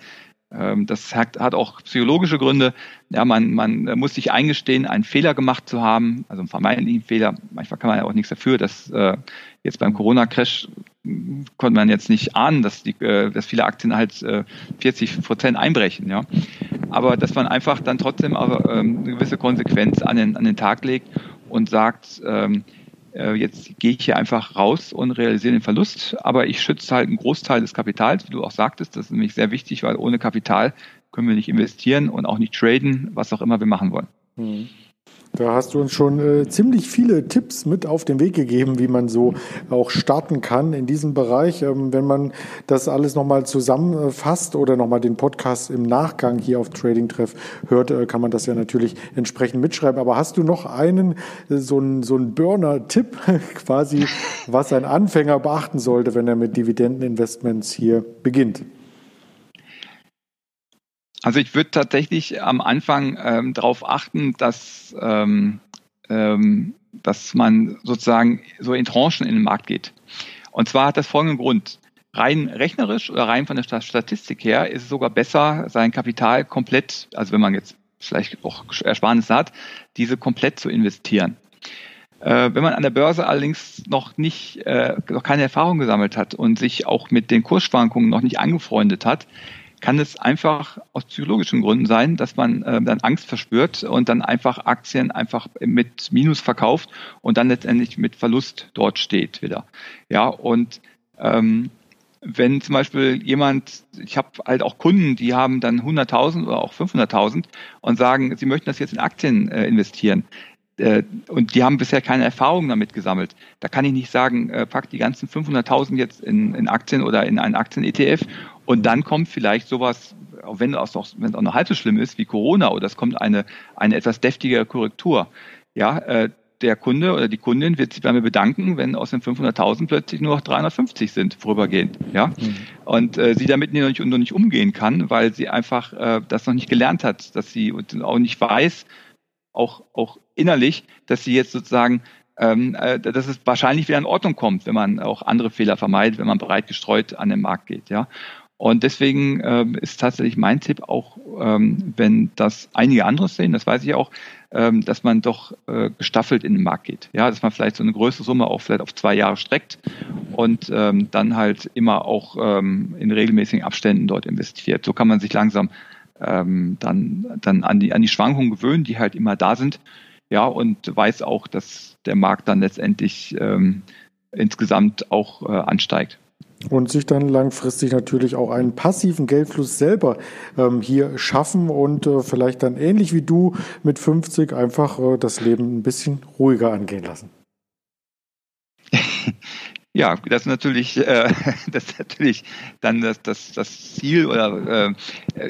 das hat, auch psychologische Gründe. Ja, man, man muss sich eingestehen, einen Fehler gemacht zu haben, also einen vermeintlichen Fehler. Manchmal kann man ja auch nichts dafür, dass äh, jetzt beim Corona-Crash konnte man jetzt nicht ahnen, dass, die, äh, dass viele Aktien halt äh, 40 Prozent einbrechen. Ja. Aber dass man einfach dann trotzdem ähm, eine gewisse Konsequenz an den, an den Tag legt und sagt, ähm, äh, jetzt gehe ich hier einfach raus und realisiere den Verlust, aber ich schütze halt einen Großteil des Kapitals, wie du auch sagtest, das ist nämlich sehr wichtig, weil ohne Kapital können wir nicht investieren und auch nicht traden, was auch immer wir machen wollen. Mhm. Da hast du uns schon äh, ziemlich viele Tipps mit auf den Weg gegeben, wie man so auch starten kann in diesem Bereich. Ähm, wenn man das alles nochmal zusammenfasst oder nochmal den Podcast im Nachgang hier auf Trading Treff hört, äh, kann man das ja natürlich entsprechend mitschreiben. Aber hast du noch einen, äh, so einen, so einen Burner-Tipp quasi, was ein Anfänger beachten sollte, wenn er mit Dividendeninvestments hier beginnt? Also ich würde tatsächlich am Anfang ähm, darauf achten, dass, ähm, ähm, dass man sozusagen so in Tranchen in den Markt geht. Und zwar hat das folgenden Grund. Rein rechnerisch oder rein von der Statistik her ist es sogar besser, sein Kapital komplett, also wenn man jetzt vielleicht auch Ersparnisse hat, diese komplett zu investieren. Äh, wenn man an der Börse allerdings noch nicht, äh, noch keine Erfahrung gesammelt hat und sich auch mit den Kursschwankungen noch nicht angefreundet hat, kann es einfach aus psychologischen Gründen sein, dass man äh, dann Angst verspürt und dann einfach Aktien einfach mit Minus verkauft und dann letztendlich mit Verlust dort steht wieder. Ja, und ähm, wenn zum Beispiel jemand, ich habe halt auch Kunden, die haben dann 100.000 oder auch 500.000 und sagen, sie möchten das jetzt in Aktien äh, investieren, äh, und die haben bisher keine Erfahrung damit gesammelt. Da kann ich nicht sagen, äh, pack die ganzen 500.000 jetzt in, in Aktien oder in einen Aktien-ETF und dann kommt vielleicht sowas, wenn es auch, wenn es auch noch halb so schlimm ist wie Corona oder es kommt eine, eine etwas deftigere Korrektur. Ja, äh, der Kunde oder die Kundin wird sich bei mir bedanken, wenn aus den 500.000 plötzlich nur noch 350 sind vorübergehend. Ja? Mhm. Und äh, sie damit noch nicht, noch nicht umgehen kann, weil sie einfach äh, das noch nicht gelernt hat, dass sie auch nicht weiß, auch, auch innerlich, dass sie jetzt sozusagen, ähm, äh, dass es wahrscheinlich wieder in Ordnung kommt, wenn man auch andere Fehler vermeidet, wenn man breit gestreut an den Markt geht. Ja. Und deswegen ähm, ist tatsächlich mein Tipp auch, ähm, wenn das einige andere sehen, das weiß ich auch, ähm, dass man doch äh, gestaffelt in den Markt geht. Ja, dass man vielleicht so eine größere Summe auch vielleicht auf zwei Jahre streckt und ähm, dann halt immer auch ähm, in regelmäßigen Abständen dort investiert. So kann man sich langsam ähm, dann, dann an, die, an die Schwankungen gewöhnen, die halt immer da sind. Ja, und weiß auch, dass der Markt dann letztendlich ähm, insgesamt auch äh, ansteigt. Und sich dann langfristig natürlich auch einen passiven Geldfluss selber ähm, hier schaffen und äh, vielleicht dann ähnlich wie du mit 50 einfach äh, das Leben ein bisschen ruhiger angehen lassen. Ja, das ist natürlich, äh, das ist natürlich dann das, das, das Ziel oder äh,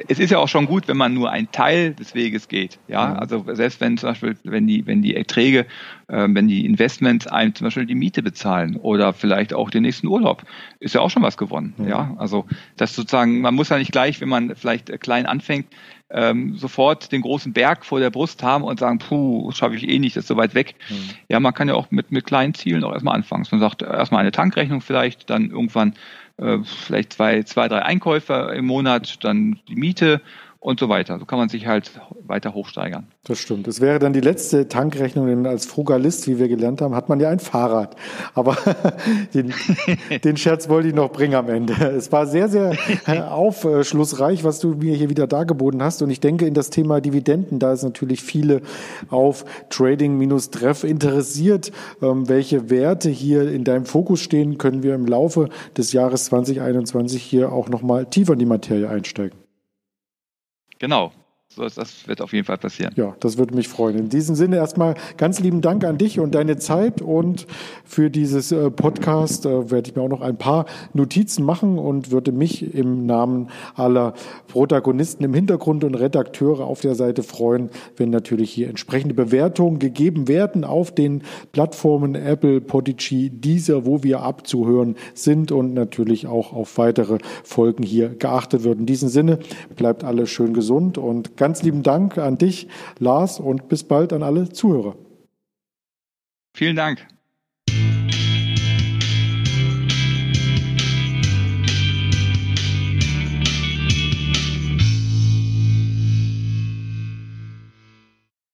es ist ja auch schon gut, wenn man nur einen Teil des Weges geht. Ja, mhm. also selbst wenn zum Beispiel, wenn die, wenn die Erträge, äh, wenn die Investments einem zum Beispiel die Miete bezahlen oder vielleicht auch den nächsten Urlaub, ist ja auch schon was gewonnen. Mhm. Ja, also das sozusagen, man muss ja nicht gleich, wenn man vielleicht klein anfängt, ähm, sofort den großen Berg vor der Brust haben und sagen, puh, schaffe ich eh nicht, das ist so weit weg. Mhm. Ja, man kann ja auch mit, mit kleinen Zielen auch erstmal anfangen. Man sagt erstmal eine Tankrechnung vielleicht, dann irgendwann äh, vielleicht zwei, zwei, drei Einkäufe im Monat, dann die Miete und so weiter. So kann man sich halt weiter hochsteigern. Das stimmt. Es wäre dann die letzte Tankrechnung, denn als Frugalist, wie wir gelernt haben, hat man ja ein Fahrrad. Aber den, den Scherz wollte ich noch bringen am Ende. Es war sehr, sehr aufschlussreich, was du mir hier wieder dargeboten hast. Und ich denke, in das Thema Dividenden, da ist natürlich viele auf Trading-Treff interessiert. Ähm, welche Werte hier in deinem Fokus stehen, können wir im Laufe des Jahres 2021 hier auch nochmal tiefer in die Materie einsteigen. Genau. So, das wird auf jeden Fall passieren. Ja, das würde mich freuen. In diesem Sinne erstmal ganz lieben Dank an dich und deine Zeit und für dieses äh, Podcast äh, werde ich mir auch noch ein paar Notizen machen und würde mich im Namen aller Protagonisten im Hintergrund und Redakteure auf der Seite freuen, wenn natürlich hier entsprechende Bewertungen gegeben werden auf den Plattformen Apple, Podigy, Deezer, wo wir abzuhören sind und natürlich auch auf weitere Folgen hier geachtet wird. In diesem Sinne bleibt alle schön gesund und ganz Ganz lieben Dank an dich, Lars, und bis bald an alle Zuhörer. Vielen Dank.